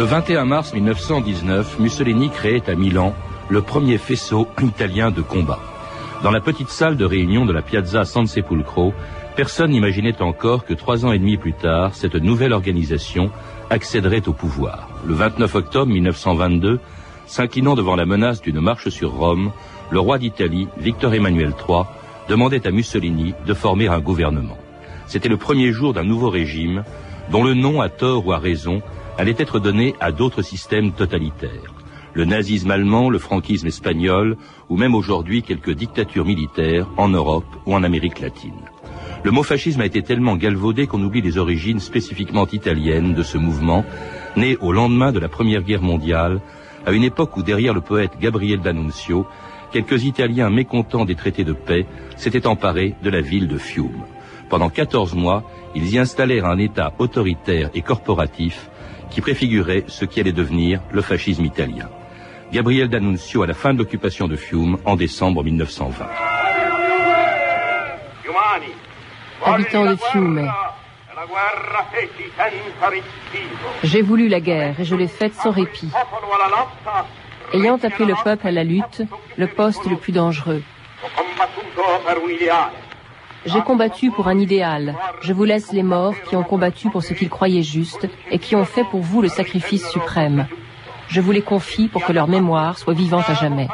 Le 21 mars 1919, Mussolini créait à Milan le premier faisceau italien de combat. Dans la petite salle de réunion de la Piazza San Sepulcro, personne n'imaginait encore que trois ans et demi plus tard, cette nouvelle organisation accéderait au pouvoir. Le 29 octobre 1922, s'inclinant devant la menace d'une marche sur Rome, le roi d'Italie, Victor Emmanuel III, demandait à Mussolini de former un gouvernement. C'était le premier jour d'un nouveau régime dont le nom, à tort ou à raison, allait être donné à d'autres systèmes totalitaires. Le nazisme allemand, le franquisme espagnol, ou même aujourd'hui quelques dictatures militaires en Europe ou en Amérique latine. Le mot fascisme a été tellement galvaudé qu'on oublie les origines spécifiquement italiennes de ce mouvement, né au lendemain de la Première Guerre mondiale, à une époque où derrière le poète Gabriel D'Annunzio, quelques Italiens mécontents des traités de paix s'étaient emparés de la ville de Fiume. Pendant 14 mois, ils y installèrent un État autoritaire et corporatif qui préfigurait ce qui allait devenir le fascisme italien. Gabriel D'Annunzio à la fin de l'occupation de Fiume en décembre 1920. Habitants de Fiume, j'ai voulu la guerre et je l'ai faite sans répit. Ayant appelé le peuple à la lutte, le poste le plus dangereux. J'ai combattu pour un idéal. Je vous laisse les morts qui ont combattu pour ce qu'ils croyaient juste et qui ont fait pour vous le sacrifice suprême. Je vous les confie pour que leur mémoire soit vivante à jamais.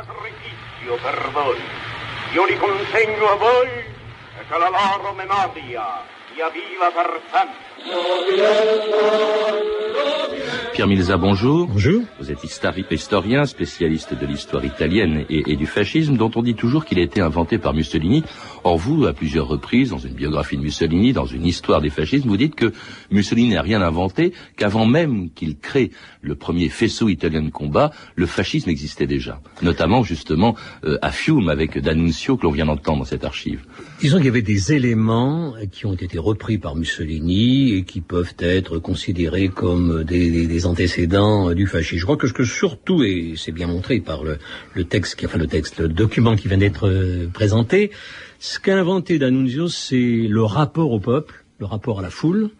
Pierre Milza, bonjour. Bonjour. Vous êtes historien, spécialiste de l'histoire italienne et, et, du fascisme, dont on dit toujours qu'il a été inventé par Mussolini. Or, vous, à plusieurs reprises, dans une biographie de Mussolini, dans une histoire des fascismes, vous dites que Mussolini n'a rien inventé, qu'avant même qu'il crée le premier faisceau italien de combat, le fascisme existait déjà. Notamment, justement, euh, à Fiume, avec D'Annunzio, que l'on vient d'entendre dans cette archive. Disons qu'il y avait des éléments qui ont été repris par Mussolini et qui peuvent être considérés comme des, antécédents du fascisme. Je crois que ce que surtout, et c'est bien montré par le, texte, enfin le texte, le document qui vient d'être euh, présenté, ce qu'a inventé D'Annunzio, c'est le rapport au peuple, le rapport à la foule,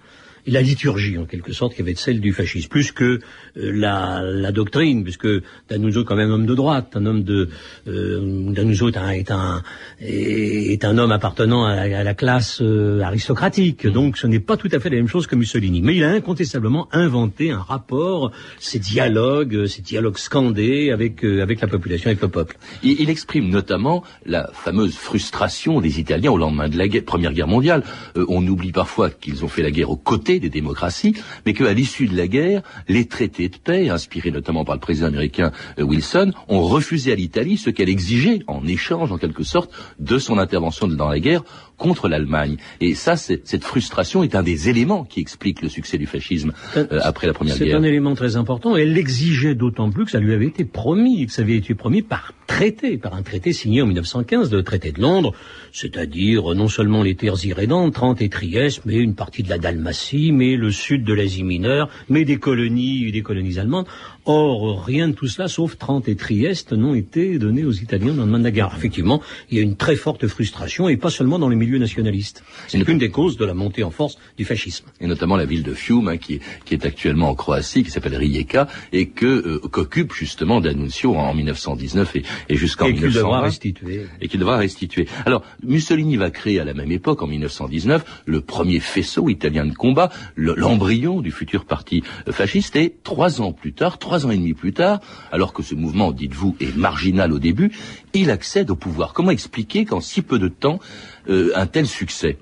la liturgie en quelque sorte qui avait celle du fascisme, plus que euh, la, la, doctrine, puisque D'Annunzio est quand même un homme de droite, un homme de euh, D'Annunzio est un, est un est un homme appartenant à la, à la classe euh, aristocratique, mmh. donc ce n'est pas tout à fait la même chose que Mussolini, mais il a incontestablement inventé un rapport, ces dialogues, ces dialogues scandés avec euh, avec la population, avec le peuple. Il, il, exprime notamment la fameuse frustration des Italiens au lendemain de la guerre, Première Guerre mondiale. Euh, on oublie parfois qu'ils ont fait la guerre aux côtés des démocraties, mais qu'à l'issue de la guerre, les traités de paix, inspirés notamment par le président américain euh, Wilson, ont refusé à l'Italie ce qu'elle exigeait en échange, en quelque sorte, de son intervention dans la guerre contre l'Allemagne. Et ça, cette frustration est un des éléments qui explique le succès du fascisme euh, après la Première Guerre. C'est un élément très important. Elle l'exigeait d'autant plus que ça lui avait été promis, que ça avait été promis par traité, par un traité signé en 1915, le traité de Londres, c'est-à-dire non seulement les terres irrédentes, Trente et Trieste, mais une partie de la Dalmatie, mais le sud de l'Asie mineure, mais des colonies, des colonies allemandes. Or, rien de tout cela, sauf Trente et Trieste, n'ont été donnés aux Italiens dans le lendemain de la guerre. Effectivement, il y a une très forte frustration, et pas seulement dans les milieux nationalistes. C'est une des causes de la montée en force du fascisme. Et notamment la ville de Fiume, hein, qui, est, qui, est, actuellement en Croatie, qui s'appelle Rijeka, et que euh, qu'occupe justement D'Annunzio en 1919 et, et jusqu'en 1920. Et qu'il devra restituer. Et qu'il devra restituer. Alors, Mussolini va créer à la même époque, en 1919, le premier faisceau italien de combat, l'embryon du futur parti fasciste, et trois ans plus tard, trois ans et demi plus tard, alors que ce mouvement, dites-vous, est marginal au début, il accède au pouvoir. Comment expliquer qu'en si peu de temps, euh, un tel succès?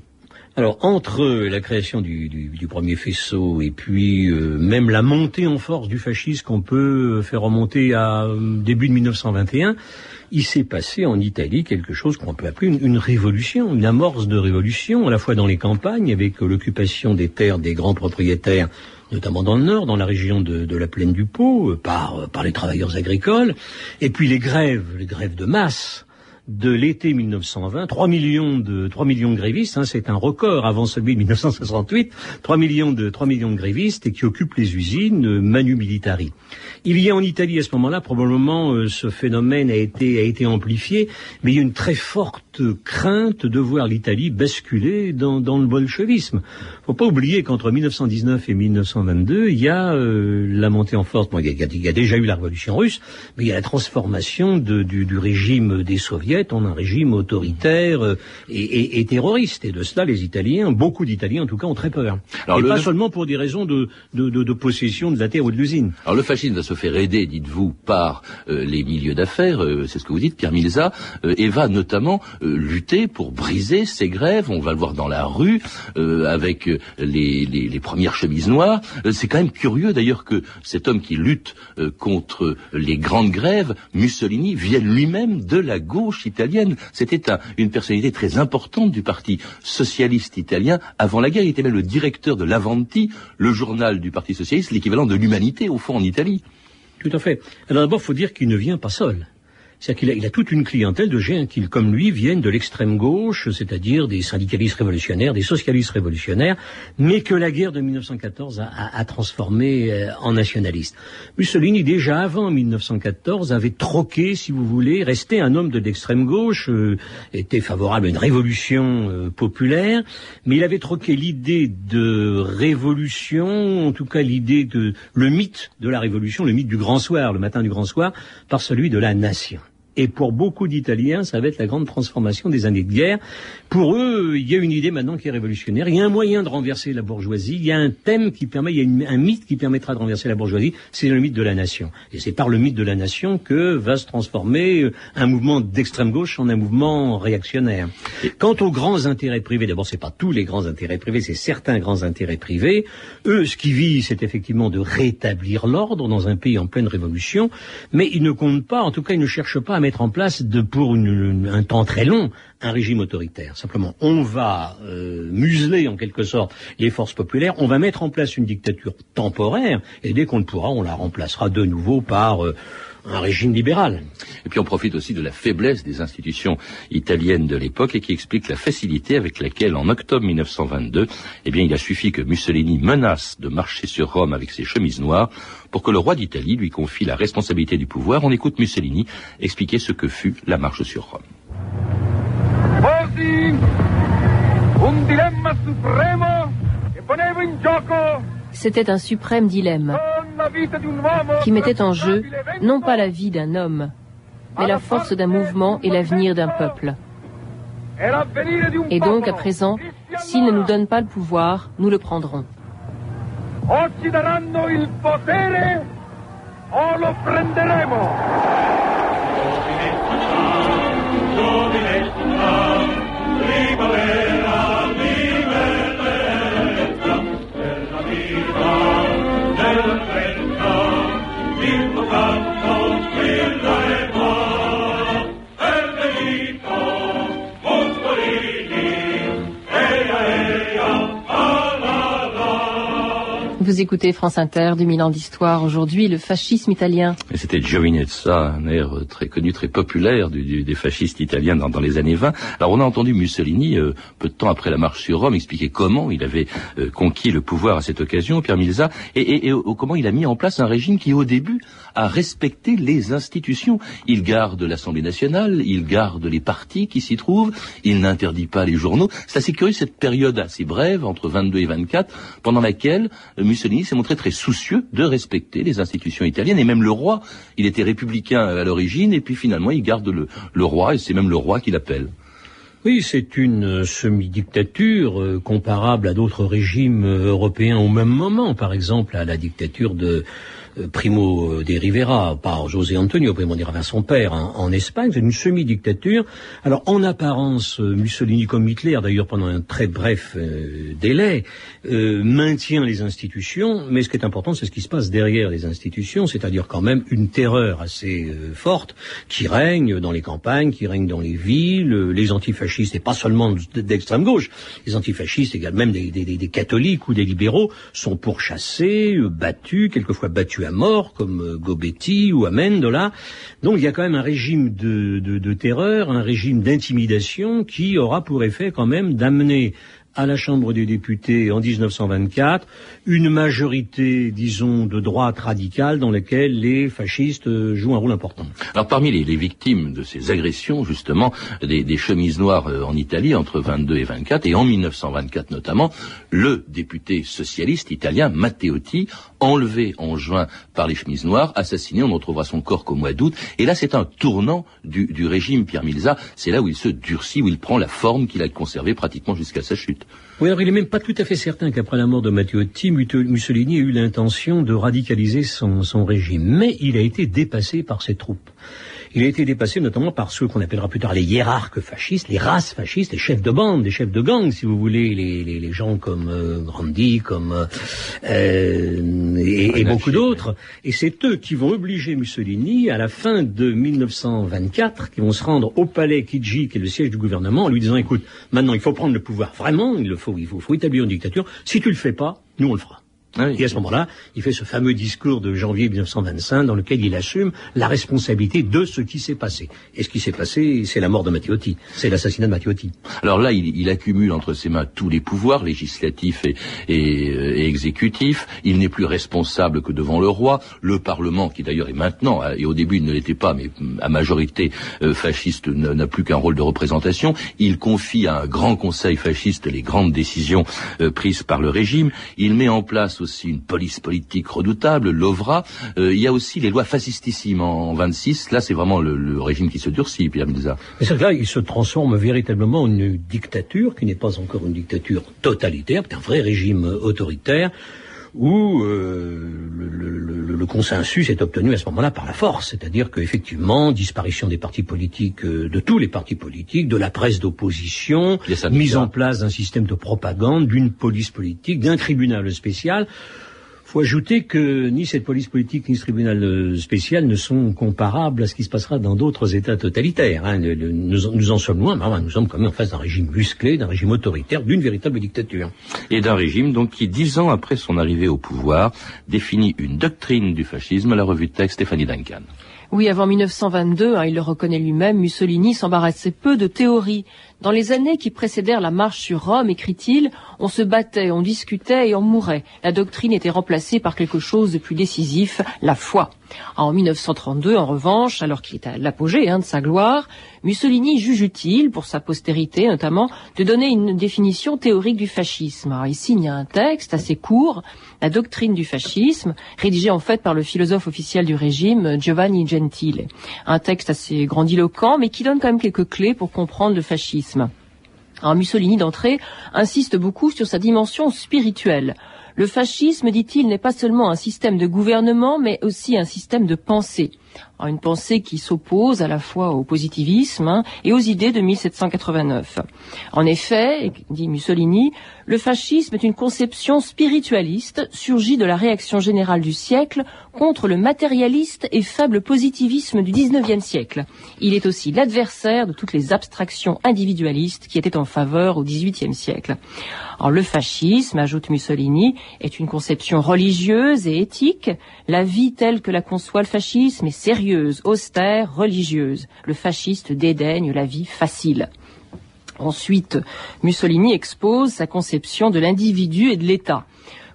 Alors entre la création du, premier faisceau et puis euh, même la montée en force du fascisme qu'on peut faire remonter à euh, début de 1921, il s'est passé en Italie quelque chose qu'on peut appeler une, révolution, une amorce de révolution, à la fois dans les campagnes avec l'occupation des terres des grands propriétaires notamment dans le nord, dans la région de, la plaine du Pô, par, par les travailleurs agricoles, et puis les grèves, les grèves de masse, de l'été 1920, 3 millions de 3 millions de grévistes, hein, c'est un record avant celui de 1968, 3 millions de 3 millions de grévistes et qui occupent les usines euh, Manu Militari. Il y a en Italie à ce moment-là probablement euh, ce phénomène a été a été amplifié, mais il y a une très forte crainte de voir l'Italie basculer dans, dans le bolchevisme. Faut pas oublier qu'entre 1919 et 1922, il y a euh, la montée en force. Bon, il, y a, il, y a, déjà eu la révolution russe, mais il y a la transformation du, du, régime des soviets en un régime autoritaire euh, et, et, et, terroriste. Et de cela, les Italiens, beaucoup d'Italiens en tout cas, ont très peur. Alors, et le, pas seulement pour des raisons de, de, de, de, possession de la terre ou de l'usine. Alors le fascisme va se faire aider, dites-vous, par euh, les milieux d'affaires, euh, c'est ce que vous dites, Pierre Milza, et va notamment lutter pour briser ces grèves. On va le voir dans la rue avec les, les, les, premières chemises noires. c'est quand même curieux d'ailleurs que cet homme qui lutte contre les grandes grèves, Mussolini, vienne lui-même de la gauche italienne. C'était une personnalité très importante du parti socialiste italien avant la guerre. Il était même le directeur de l'Avanti, le journal du parti socialiste, l'équivalent de l'humanité au fond en Italie. Tout à fait. Alors d'abord, il faut dire qu'il ne vient pas seul. C'est-à-dire qu'il a, il a, toute une clientèle de gens qui, comme lui, viennent de l'extrême gauche, c'est-à-dire des syndicalistes révolutionnaires, des socialistes révolutionnaires, mais que la guerre de 1914 a, a, a transformé euh, en nationalistes. Mussolini, déjà avant 1914, avait troqué, si vous voulez, resté un homme de l'extrême gauche, euh, était favorable à une révolution euh, populaire, mais il avait troqué l'idée de révolution, en tout cas l'idée de le mythe de la révolution, le mythe du grand soir, le matin du grand soir, par celui de la nation. Et pour beaucoup d'Italiens, ça va être la grande transformation des années de guerre. Pour eux, il y a une idée maintenant qui est révolutionnaire. Il y a un moyen de renverser la bourgeoisie. Il y a un thème qui permet, il y a un mythe qui permettra de renverser la bourgeoisie. C'est le mythe de la nation. Et c'est par le mythe de la nation que va se transformer euh, un mouvement d'extrême gauche en un mouvement réactionnaire. Quant aux grands intérêts privés, d'abord, c'est pas tous les grands intérêts privés, c'est certains grands intérêts privés. Eux, ce qui visent, c'est effectivement de rétablir l'ordre dans un pays en pleine révolution. Mais ils ne comptent pas, en tout cas, ils ne cherchent pas à mettre en place de, pour un temps très long un régime autoritaire. Simplement, on va euh, museler en quelque sorte les forces populaires, on va mettre en place une dictature temporaire, et dès qu'on le pourra, on la remplacera de nouveau par euh, un régime libéral. Et puis on profite aussi de la faiblesse des institutions italiennes de l'époque et qui explique la facilité avec laquelle, en octobre 1922, eh bien, il a suffi que Mussolini menace de marcher sur Rome avec ses chemises noires pour que le roi d'Italie lui confie la responsabilité du pouvoir. On écoute Mussolini expliquer ce que fut la marche sur Rome. un dilemma supremo che ponevo in gioco c'était un suprême dilemme qui mettait en jeu non pas la vie d'un homme, mais la force d'un mouvement et l'avenir d'un peuple. Et donc, à présent, s'ils ne nous donnent pas le pouvoir, nous le prendrons. Écoutez France Inter, 2000 ans d'histoire. Aujourd'hui, le fascisme italien. C'était Giovinezza, un air très connu, très populaire du, du, des fascistes italiens dans, dans, les années 20. Alors on a entendu Mussolini, euh, peu de temps après la marche sur Rome, expliquer comment il avait euh, conquis le pouvoir à cette occasion, Pierre Milza, et, et, et, comment il a mis en place un régime qui, au début, a respecté les institutions. Il garde l'Assemblée nationale, il garde les partis qui s'y trouvent, il n'interdit pas les journaux. C'est assez curieux cette période assez brève, entre 22 et 24, pendant laquelle euh, S'est montré très soucieux de respecter les institutions italiennes et même le roi. Il était républicain à l'origine et puis finalement il garde le, roi et c'est même le roi qui l'appelle. Oui, c'est une semi-dictature euh, comparable à d'autres régimes euh, européens au même moment, par exemple à la dictature de euh, Primo de Rivera, par José Antonio Primo de Rivera, son père, en, en Espagne. C'est une semi-dictature. Alors, en apparence, euh, Mussolini comme Hitler, d'ailleurs pendant un très bref euh, délai, euh, maintient les institutions, mais ce qui est important, c'est ce qui se passe derrière les institutions, c'est-à-dire quand même une terreur assez euh, forte qui règne dans les campagnes, qui règne dans les villes, les antifascistes, et pas seulement d'extrême gauche, les antifascistes, également même des, catholiques ou des libéraux, sont pourchassés, battus, quelquefois battus à mort, comme euh, Gobetti ou Amendola. Donc il y a quand même un régime de, de, terreur, un régime d'intimidation qui aura pour effet quand même d'amener à la Chambre des députés en 1924 une majorité, disons, de droite radicale dans laquelle les fascistes euh, jouent un rôle important. Alors parmi les, les victimes de ces agressions, justement, des, des, chemises noires euh, en Italie entre 22 et 24, et en 1924 notamment, le député socialiste italien Matteotti, enlevé en juin par les chemises noires, assassiné, on ne retrouvera son corps qu'au mois d'août, et là c'est un tournant du, du régime Pierre Milza, c'est là où il se durcit, où il prend la forme qu'il a conservée pratiquement jusqu'à sa chute. Oui, alors il est même pas tout à fait certain qu'après la mort de Matteotti, Mussolini ait eu l'intention de radicaliser son, son régime. Mais il a été dépassé par ses troupes. Il a été dépassé notamment par ceux qu'on appellera plus tard les hiérarques fascistes, les races fascistes, les chefs de bande, les chefs de gang, si vous voulez, les, les, les gens comme euh, Grandi, comme euh, euh et, et beaucoup d'autres. Et c'est eux qui vont obliger Mussolini, à la fin de 1924, qui vont se rendre au palais Kidji, qui est le siège du gouvernement, en lui disant, écoute, maintenant il faut prendre le pouvoir vraiment, il le faut, il faut, faut établir une dictature. Si tu le fais pas, nous on le fera. Ah et à ce moment-là, il fait ce fameux discours de janvier 1925 dans lequel il assume la responsabilité de ce qui s'est passé. Et ce qui s'est passé, c'est la mort de Matteotti, c'est l'assassinat de Matteotti. Alors là, il, il, accumule entre ses mains tous les pouvoirs législatifs et, et, euh, et exécutifs. Il n'est plus responsable que devant le roi. Le Parlement, qui d'ailleurs est maintenant, hein, et au début il ne l'était pas, mais à majorité euh, fasciste, n'a plus qu'un rôle de représentation. Il confie à un grand conseil fasciste les grandes décisions euh, prises par le régime. Il met en place aussi une police politique redoutable, l'OVRA. Euh, il y a aussi les lois fascistissimes en, 26. Là, c'est vraiment le, régime qui se durcit, Pierre Milza. Mais c'est là, il se transforme véritablement en une dictature qui n'est pas encore une dictature totalitaire, c'est un vrai régime autoritaire où euh, le, le, le, consensus est obtenu à ce moment-là par la force, c'est-à-dire qu'effectivement, disparition des partis politiques, euh, de tous les partis politiques, de la presse d'opposition, mise en place d'un système de propagande, d'une police politique, d'un tribunal spécial faut ajouter que ni cette police politique ni ce tribunal euh, spécial ne sont comparables à ce qui se passera dans d'autres États totalitaires. Hein. nous, en sommes loin, mais nous sommes quand même en face d'un régime musclé, d'un régime autoritaire, d'une véritable dictature. Et d'un régime donc qui, dix ans après son arrivée au pouvoir, définit une doctrine du fascisme, la revue de texte Stéphanie Duncan. Oui, avant 1922, hein, il le reconnaît lui-même, Mussolini s'embarrassait peu de théorie. Dans les années qui précédèrent la marche sur Rome, écrit-il, on se battait, on discutait et on mourait. La doctrine était remplacée par quelque chose de plus décisif, la foi. En 1932, en revanche, alors qu'il est à l'apogée hein, de sa gloire, Mussolini juge utile, pour sa postérité notamment, de donner une définition théorique du fascisme. Alors, il signe un texte assez court, La doctrine du fascisme, rédigé en fait par le philosophe officiel du régime, Giovanni Gentile. Un texte assez grandiloquent, mais qui donne quand même quelques clés pour comprendre le fascisme. Alors Mussolini d'entrée insiste beaucoup sur sa dimension spirituelle. Le fascisme, dit-il, n'est pas seulement un système de gouvernement, mais aussi un système de pensée une pensée qui s'oppose à la fois au positivisme hein, et aux idées de 1789. En effet, dit Mussolini, le fascisme est une conception spiritualiste surgie de la réaction générale du siècle contre le matérialiste et faible positivisme du XIXe siècle. Il est aussi l'adversaire de toutes les abstractions individualistes qui étaient en faveur au XVIIIe siècle. Le fascisme, ajoute Mussolini, est une conception religieuse et éthique. La vie telle que la conçoit le fascisme est sérieuse, austère, religieuse. Le fasciste dédaigne la vie facile. Ensuite, Mussolini expose sa conception de l'individu et de l'État.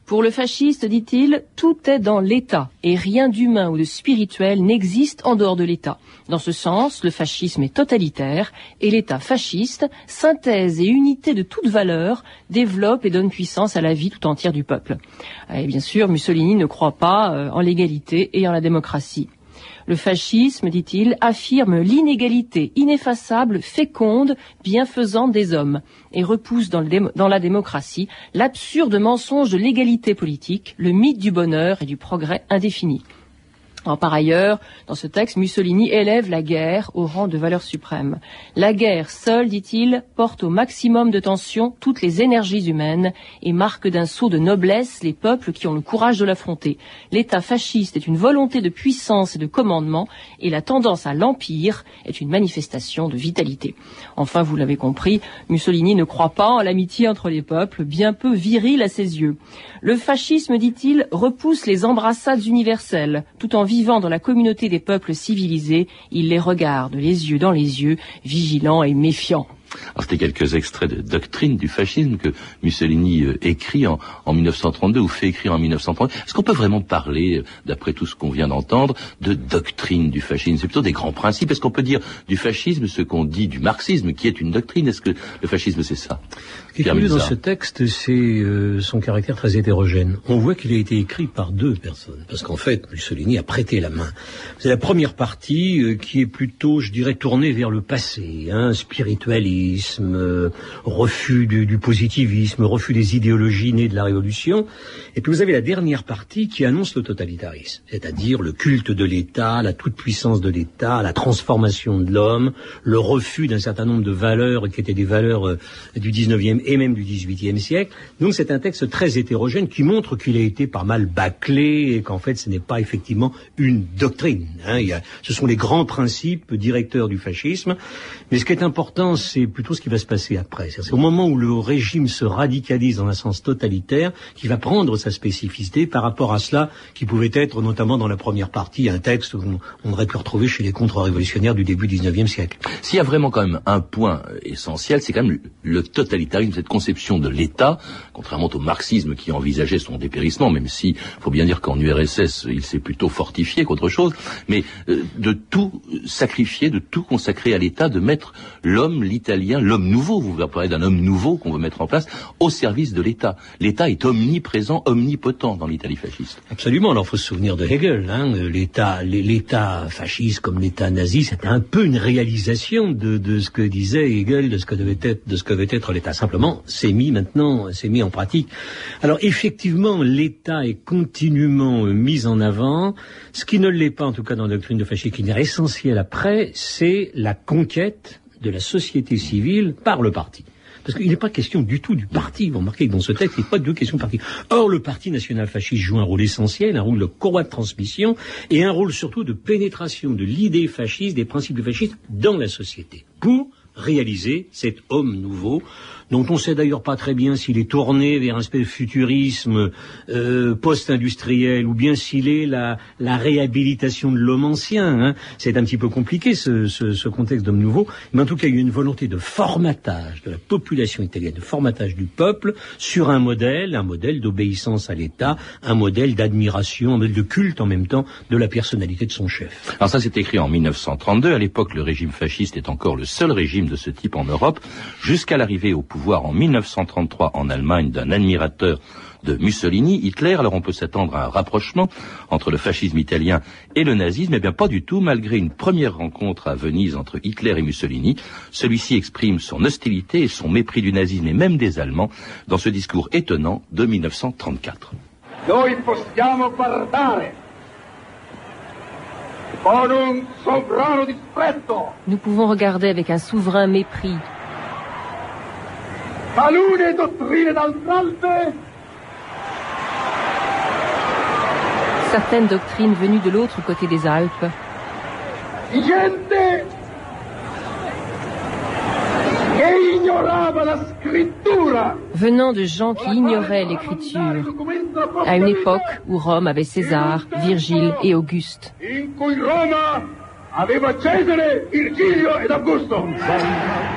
Pour le fasciste, dit-il, tout est dans l'État et rien d'humain ou de spirituel n'existe en dehors de l'État. Dans ce sens, le fascisme est totalitaire et l'État fasciste, synthèse et unité de toute valeur, développe et donne puissance à la vie tout entière du peuple. Et bien sûr, Mussolini ne croit pas euh, en l'égalité et en la démocratie. Le fascisme, dit-il, affirme l'inégalité ineffaçable, féconde, bienfaisante des hommes et repousse dans, la démocratie l'absurde mensonge de l'égalité politique, le mythe du bonheur et du progrès indéfini. Par ailleurs, dans ce texte, Mussolini élève la guerre au rang de valeur suprême. La guerre seule, dit-il, porte au maximum de tension toutes les énergies humaines et marque d'un saut de noblesse les peuples qui ont le courage de l'affronter. L'État fasciste est une volonté de puissance et de commandement et la tendance à l'empire est une manifestation de vitalité. Enfin, vous l'avez compris, Mussolini ne croit pas en l'amitié entre les peuples, bien peu virile à ses yeux. Le fascisme, dit-il, repousse les embrassades universelles tout en vivant dans la communauté des peuples civilisés, il les regarde les yeux dans les yeux, vigilant et méfiant. Alors c'était quelques extraits de doctrine du fascisme que Mussolini euh, écrit en, 1932 ou fait écrire en 1932. Est-ce qu'on peut vraiment parler, euh, d'après tout ce qu'on vient d'entendre, de doctrine du fascisme? C'est plutôt des grands principes. Est-ce qu'on peut dire du fascisme ce qu'on dit du marxisme, qui est une doctrine? Est-ce que le fascisme c'est ça? Ce qui est curieux dans ce texte, c'est euh, son caractère très hétérogène. On voit qu'il a été écrit par deux personnes, parce qu'en fait, Mussolini a prêté la main. C'est la première partie qui est plutôt, je dirais, tournée vers le passé, hein, spiritualiste euh, refus du, positivisme, refus des idéologies nées de la Révolution. Et puis vous avez la dernière partie qui annonce le totalitarisme, c'est-à-dire le culte de l'État, la toute-puissance de l'État, la transformation de l'homme, le refus d'un certain nombre de valeurs qui étaient des valeurs euh, du 19e et même du 18e siècle. Donc c'est un texte très hétérogène qui montre qu'il a été pas mal bâclé et qu'en fait ce n'est pas effectivement une doctrine. Hein. ce sont les grands principes directeurs du fascisme. Mais ce qui est important, c'est plutôt ce qui va se passer après. C'est au moment où le régime se radicalise dans un sens totalitaire qui va prendre sa spécificité par rapport à cela qui pouvait être notamment dans la première partie un texte qu'on aurait pu retrouver chez les contre-révolutionnaires du début du 19e siècle. S'il y a vraiment quand même un point essentiel, c'est quand même le totalitarisme, cette conception de l'État, contrairement au marxisme qui envisageait son dépérissement, même si faut bien dire qu'en URSS il s'est plutôt fortifié qu'autre chose, mais euh, de tout sacrifier, de tout consacrer à l'État, de mettre l'homme, l'Italie l'homme nouveau, vous parlez d'un homme nouveau qu'on veut mettre en place, au service de l'État. L'État est omniprésent, omnipotent dans l'Italie fasciste. Absolument. Alors, il faut se souvenir de Hegel. Hein. L'État, l'État fasciste comme l'État nazi, c'était un peu une réalisation de, ce que disait Hegel, de ce que devait être, de ce que devait être l'État. Simplement, c'est mis maintenant, c'est mis en pratique. Alors, effectivement, l'État est continuellement mis en avant. Ce qui ne l'est pas, en tout cas dans la doctrine de fascisme, qui est essentiel après, c'est la conquête de la société civile par le parti. Parce qu'il n'est pas question du tout du parti. Vous remarquez que dans ce texte, il n'est pas de question de parti. Or, le parti national fasciste joue un rôle essentiel, un rôle de courroie de transmission et un rôle surtout de pénétration de l'idée fasciste, des principes fascistes dans la société. Pour réaliser cet homme nouveau dont on sait d'ailleurs pas très bien s'il est tourné vers un espèce de futurisme euh, post-industriel ou bien s'il est la, la réhabilitation de l'homme ancien. Hein. C'est un petit peu compliqué ce, ce, ce contexte d'homme nouveau, mais en tout cas il y a une volonté de formatage de la population italienne, de formatage du peuple sur un modèle, un modèle d'obéissance à l'État, un modèle d'admiration, un modèle de culte en même temps de la personnalité de son chef. Alors ça c'est écrit en 1932, à l'époque le régime fasciste est encore le seul régime de ce type en Europe, jusqu'à l'arrivée au pouvoir voir en 1933 en Allemagne d'un admirateur de Mussolini, Hitler, alors on peut s'attendre à un rapprochement entre le fascisme italien et le nazisme, eh bien pas du tout, malgré une première rencontre à Venise entre Hitler et Mussolini. Celui-ci exprime son hostilité et son mépris du nazisme et même des Allemands dans ce discours étonnant de 1934. Nous pouvons regarder avec un souverain mépris Certaines doctrines venues de l'autre côté des Alpes. Venant de gens qui ignoraient l'écriture, à une époque où Rome avait César, Virgile et Auguste.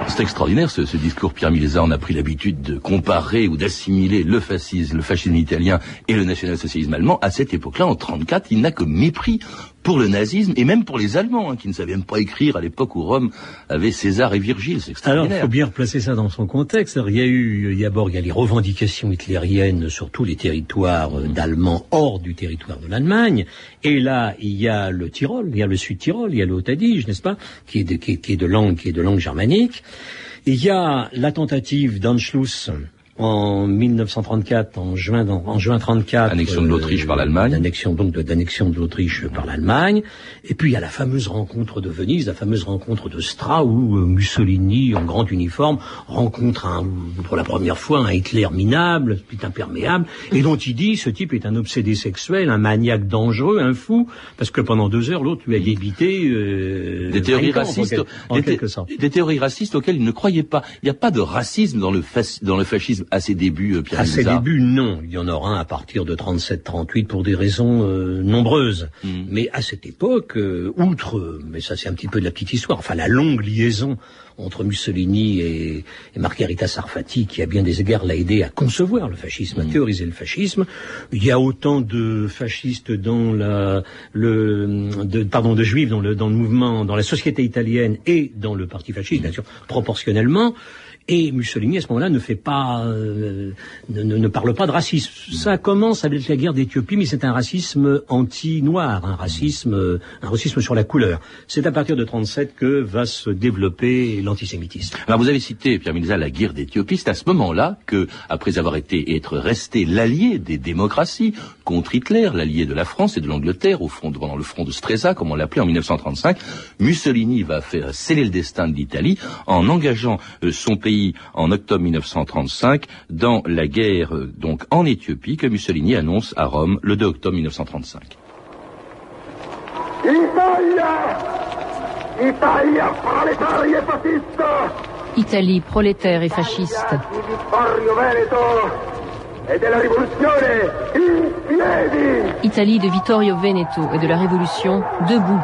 C'est extraordinaire ce, discours. Pierre Milesa, on a pris l'habitude de comparer ou d'assimiler le fascisme, le fascisme italien et le national-socialisme allemand. À cette époque-là, en 34, il n'a que mépris pour le nazisme et même pour les Allemands, hein, qui ne savaient même pas écrire à l'époque où Rome avait César et Virgile. C'est extraordinaire. Alors, il faut bien replacer ça dans son contexte. il y a eu, d'abord, il y a les revendications hitlériennes sur tous les territoires euh, d'Allemands hors du territoire de l'Allemagne. Et là, il y a le Tyrol, il y a le Sud-Tyrol, il y a le Haut-Adige, n'est-ce pas, qui est, de, qui, est de langue, qui est de langue germanique. Il y a la tentative d'Anschluss en 1934, en juin, en juin 34. Annexion de l'Autriche par l'Allemagne. Annexion donc d'annexion de l'Autriche par l'Allemagne. Et puis il y a la fameuse rencontre de Venise, la fameuse rencontre de Stra où euh, Mussolini, en grand uniforme, rencontre un, pour la première fois un Hitler minable, imperméable, et dont il dit ce type est un obsédé sexuel, un maniaque dangereux, un fou, parce que pendant deux heures l'autre lui a débité euh, des théories racistes, en quelque sorte. des théories racistes auxquelles il ne croyait pas. Il n'y a pas de racisme dans le, dans le fascisme à ses débuts, euh, Pierre À ses débuts, non. Il y en aura un à partir de 37-38 pour des raisons euh, nombreuses. Mm. Mais à cette époque, euh, outre, mais ça c'est un petit peu de la petite histoire, enfin la longue liaison entre Mussolini et, Margherita Sarfati, qui à bien des égards l'a aidé à concevoir le fascisme, à mm. théoriser le fascisme. Il y a autant de fascistes dans la, le, de, pardon, de juifs dans le, dans le mouvement, dans la société italienne et dans le parti fasciste, bien sûr, proportionnellement. Et Mussolini, à ce moment-là, ne fait pas, euh, ne, ne, parle pas de racisme. Ça commence avec la guerre d'Éthiopie, mais c'est un racisme anti-noir, un racisme, un racisme sur la couleur. C'est à partir de 37 que va se développer l'antisémitisme. Alors vous avez cité, Pierre Milza, la guerre d'Éthiopie. C'est à ce moment-là que, après avoir été et être resté l'allié des démocraties contre Hitler, l'allié de la France et de l'Angleterre, au front, pendant le front de Stresa, comme on l'appelait en 1935, Mussolini va faire sceller le destin de l'Italie en engageant euh, son pays en octobre 1935 dans la guerre euh, donc en Éthiopie que Mussolini annonce à Rome le 2 octobre 1935. Italie prolétaire et fasciste. Italie de Vittorio Veneto et de la Révolution debout.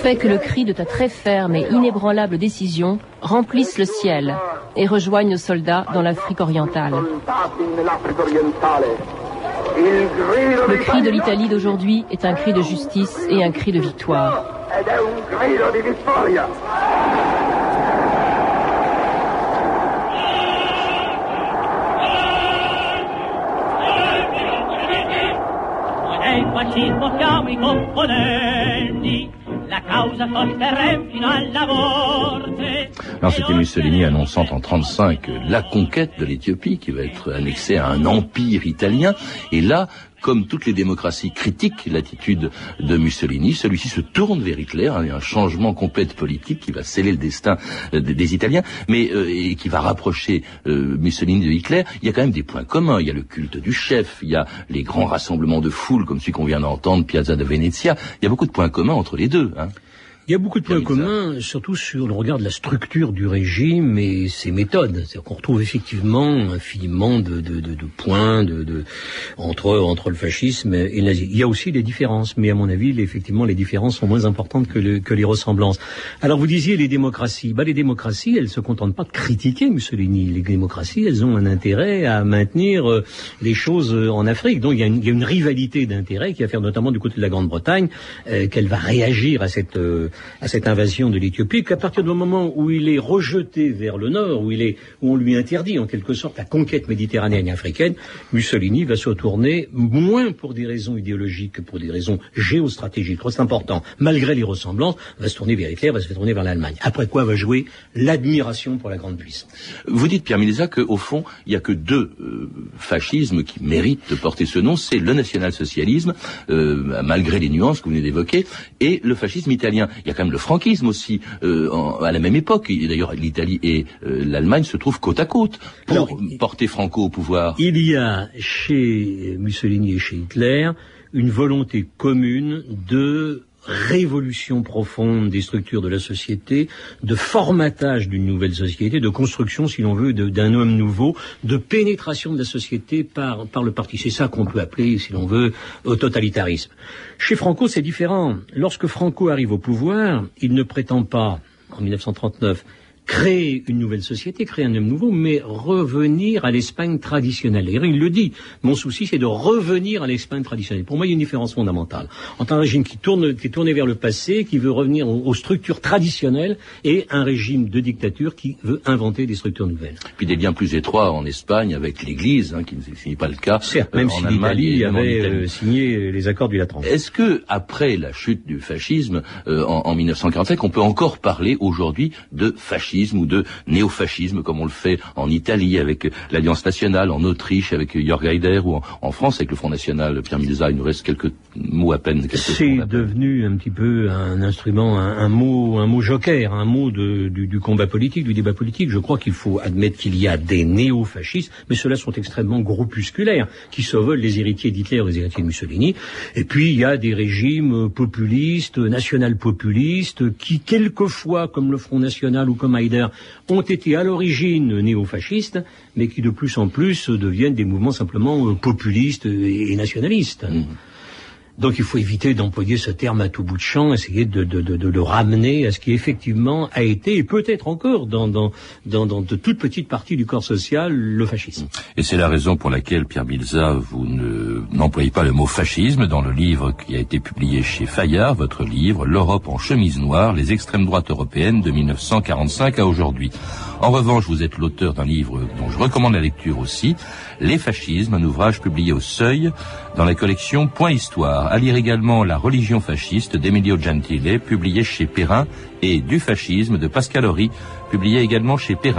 Fait que le cri de ta très ferme et inébranlable décision remplisse le ciel et rejoigne nos soldats dans l'Afrique orientale. Le cri de l'Italie d'aujourd'hui est un cri de justice et un cri de victoire. Alors c'était Mussolini annonçant en 35 la conquête de l'Éthiopie qui va être annexée à un empire italien. Et là, comme toutes les démocraties critiquent l'attitude de Mussolini, celui-ci se tourne vers Hitler, hein, un changement complet politique qui va sceller le destin euh, des, Italiens, mais euh, qui va rapprocher euh, Mussolini de Hitler. Il y a quand même des points communs. Il y a le culte du chef, il y a les grands rassemblements de foule comme celui qu'on vient d'entendre, Piazza de Venezia. Il y a beaucoup de points communs entre les deux. Hein. Il y a beaucoup de points communs, surtout sur le regard de la structure du régime et ses méthodes. C'est-à-dire qu'on retrouve effectivement infiniment de, de, de, de points de, entre, entre le fascisme et le nazisme. Il y a aussi des différences, mais à mon avis, effectivement, les différences sont moins importantes que, le, que les ressemblances. Alors vous disiez les démocraties. Bah, les démocraties, elles se contentent pas de critiquer Mussolini. Les démocraties, elles ont un intérêt à maintenir euh, les choses euh, en Afrique. Donc il y a une, il y a une rivalité d'intérêts qui va faire notamment du côté de la Grande-Bretagne euh, qu'elle va réagir à cette à cette invasion de l'Éthiopie, qu'à partir du moment où il est rejeté vers le nord, où il est, où on lui interdit en quelque sorte la conquête méditerranéenne et africaine, Mussolini va se tourner moins pour des raisons idéologiques que pour des raisons géostratégiques. Trop important, malgré les ressemblances, va se tourner vers Hitler, va se tourner vers l'Allemagne. Après quoi va jouer l'admiration pour la grande puissance. Vous dites, Pierre Milesa, qu'au fond, il n'y a que deux euh, fascismes qui méritent de porter ce nom, c'est le national-socialisme, euh, malgré les nuances que vous venez d'évoquer, et le fascisme italien. Il y a quand même le franquisme aussi, euh, à la même époque. D'ailleurs, l'Italie et euh, l'Allemagne se trouvent côte à côte pour porter Franco au pouvoir. Il y a chez Mussolini et chez Hitler une volonté commune de révolution profonde des structures de la société, de formatage d'une nouvelle société, de construction, si l'on veut, d'un homme nouveau, de pénétration de la société par, par le parti. C'est ça qu'on peut appeler, si l'on veut, au totalitarisme. Chez Franco, c'est différent. Lorsque Franco arrive au pouvoir, il ne prétend pas, en 1939, créer une nouvelle société, créer un homme nouveau, mais revenir à l'Espagne traditionnelle. Et il le dit, mon souci c'est de revenir à l'Espagne traditionnelle. Pour moi, il y a une différence fondamentale entre un régime qui tourne, qui est tourné vers le passé, qui veut revenir aux, structures traditionnelles, et un régime de dictature qui veut inventer des structures nouvelles. Puis des liens plus étroits en Espagne avec l'Église, hein, qui n'est pas le cas. Certes, même euh, si l'Italie avait euh, signé les accords du Latran. Est-ce que après la chute du fascisme euh, en, en 1945, on peut encore parler aujourd'hui de fascisme? Ou de néofascisme, comme on le fait en Italie avec l'Alliance nationale, en Autriche avec Jörg Haider, ou en, France avec le Front national Pierre Milza. Il nous reste quelques mots à peine. C'est devenu un petit peu un instrument, un, mot, un mot joker, un mot du, du, combat politique, du débat politique. Je crois qu'il faut admettre qu'il y a des néofascistes, mais ceux-là sont extrêmement groupusculaires, qui se veulent les héritiers d'Hitler, les héritiers de Mussolini. Et puis il y a des régimes populistes, national-populistes, qui quelquefois, comme le Front national ou comme Ont été à l'origine néofascistes, mais qui de plus en plus deviennent des mouvements simplement populistes et nationalistes. Mmh. Donc il faut éviter d'employer ce terme à tout bout de champ, essayer de, le ramener à ce qui effectivement a été et peut-être encore dans, dans, dans, de toute petite partie du corps social le fascisme. Et c'est la raison pour laquelle, Pierre Milza, vous n'employez pas le mot fascisme dans le livre qui a été publié chez Fayard, votre livre L'Europe en chemise noire, les extrêmes droites européennes de 1945 à aujourd'hui. En revanche, vous êtes l'auteur d'un livre dont je recommande la lecture aussi, Les fascismes, un ouvrage publié au Seuil dans la collection Point Histoire. À lire également La religion fasciste d'Emilio Gentile, publié chez Perrin, et Du fascisme de Pascal Horry, publié également chez Perrin.